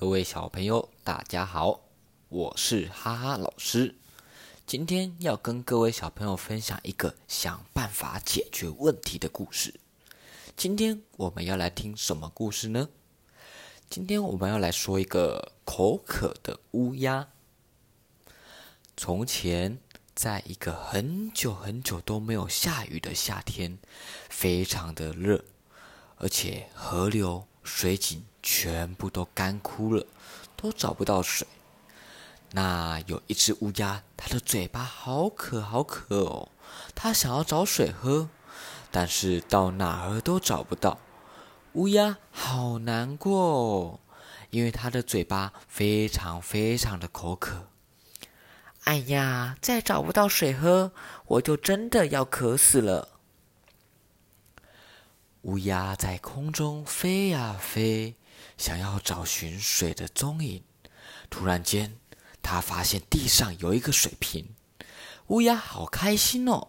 各位小朋友，大家好，我是哈哈老师。今天要跟各位小朋友分享一个想办法解决问题的故事。今天我们要来听什么故事呢？今天我们要来说一个口渴的乌鸦。从前，在一个很久很久都没有下雨的夏天，非常的热，而且河流、水井全部都干枯了，都找不到水。那有一只乌鸦，它的嘴巴好渴好渴哦，它想要找水喝，但是到哪儿都找不到。乌鸦好难过哦，因为它的嘴巴非常非常的口渴。哎呀，再找不到水喝，我就真的要渴死了。乌鸦在空中飞呀飞，想要找寻水的踪影。突然间，它发现地上有一个水瓶，乌鸦好开心哦！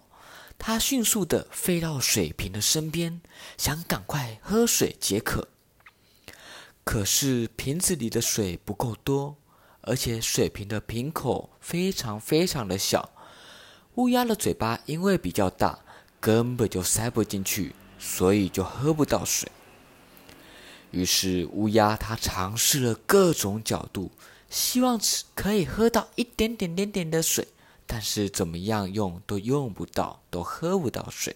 它迅速的飞到水瓶的身边，想赶快喝水解渴。可是瓶子里的水不够多。而且水瓶的瓶口非常非常的小，乌鸦的嘴巴因为比较大，根本就塞不进去，所以就喝不到水。于是乌鸦它尝试了各种角度，希望可以喝到一点点点点的水，但是怎么样用都用不到，都喝不到水。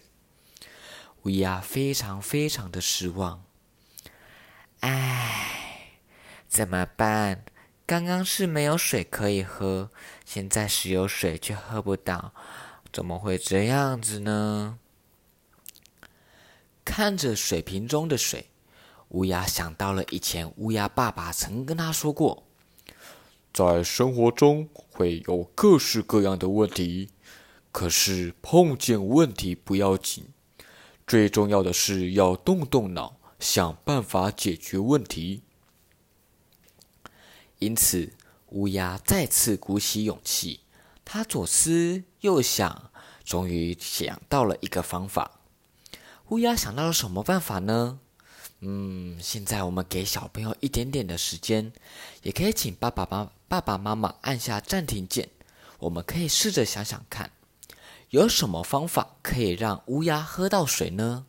乌鸦非常非常的失望，唉，怎么办？刚刚是没有水可以喝，现在是有水却喝不到，怎么会这样子呢？看着水瓶中的水，乌鸦想到了以前乌鸦爸爸曾跟他说过：“在生活中会有各式各样的问题，可是碰见问题不要紧，最重要的是要动动脑，想办法解决问题。”因此，乌鸦再次鼓起勇气，他左思右想，终于想到了一个方法。乌鸦想到了什么办法呢？嗯，现在我们给小朋友一点点的时间，也可以请爸爸妈爸爸妈妈按下暂停键。我们可以试着想想看，有什么方法可以让乌鸦喝到水呢？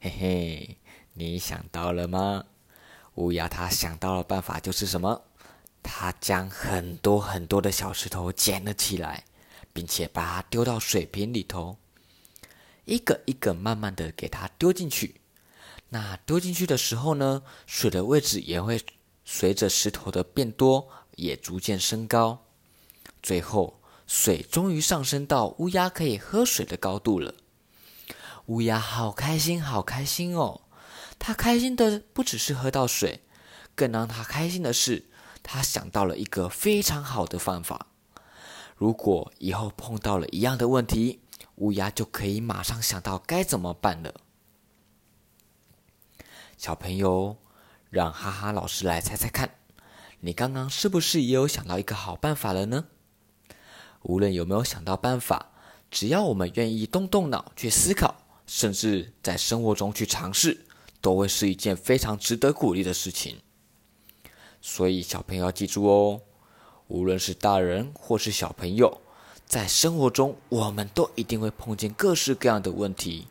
嘿嘿，你想到了吗？乌鸦它想到了办法，就是什么？它将很多很多的小石头捡了起来，并且把它丢到水瓶里头，一个一个慢慢的给它丢进去。那丢进去的时候呢，水的位置也会随着石头的变多，也逐渐升高。最后，水终于上升到乌鸦可以喝水的高度了。乌鸦好开心，好开心哦！它开心的不只是喝到水，更让它开心的是，它想到了一个非常好的方法。如果以后碰到了一样的问题，乌鸦就可以马上想到该怎么办了。小朋友，让哈哈老师来猜猜看，你刚刚是不是也有想到一个好办法了呢？无论有没有想到办法，只要我们愿意动动脑去思考，甚至在生活中去尝试。都会是一件非常值得鼓励的事情，所以小朋友要记住哦，无论是大人或是小朋友，在生活中我们都一定会碰见各式各样的问题，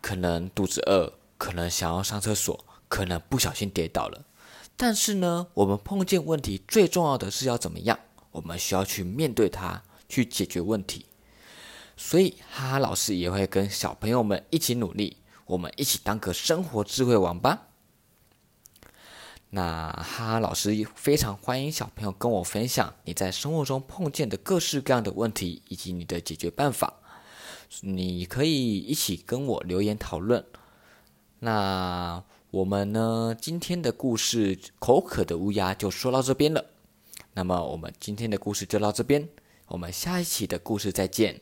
可能肚子饿，可能想要上厕所，可能不小心跌倒了。但是呢，我们碰见问题最重要的是要怎么样？我们需要去面对它，去解决问题。所以哈哈老师也会跟小朋友们一起努力。我们一起当个生活智慧王吧！那哈哈老师非常欢迎小朋友跟我分享你在生活中碰见的各式各样的问题以及你的解决办法。你可以一起跟我留言讨论。那我们呢？今天的故事《口渴的乌鸦》就说到这边了。那么我们今天的故事就到这边，我们下一期的故事再见。